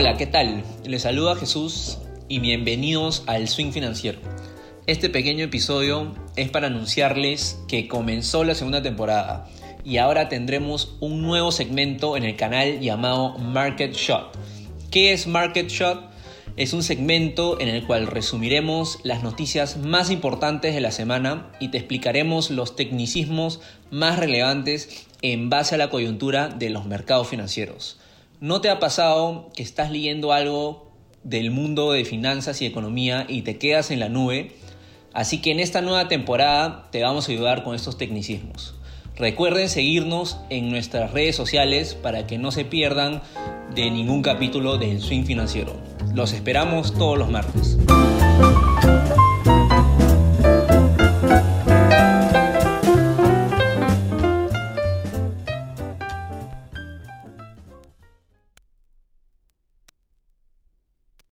Hola, ¿qué tal? Les saluda Jesús y bienvenidos al Swing Financiero. Este pequeño episodio es para anunciarles que comenzó la segunda temporada y ahora tendremos un nuevo segmento en el canal llamado Market Shot. ¿Qué es Market Shot? Es un segmento en el cual resumiremos las noticias más importantes de la semana y te explicaremos los tecnicismos más relevantes en base a la coyuntura de los mercados financieros. ¿No te ha pasado que estás leyendo algo del mundo de finanzas y economía y te quedas en la nube? Así que en esta nueva temporada te vamos a ayudar con estos tecnicismos. Recuerden seguirnos en nuestras redes sociales para que no se pierdan de ningún capítulo del Swing Financiero. Los esperamos todos los martes.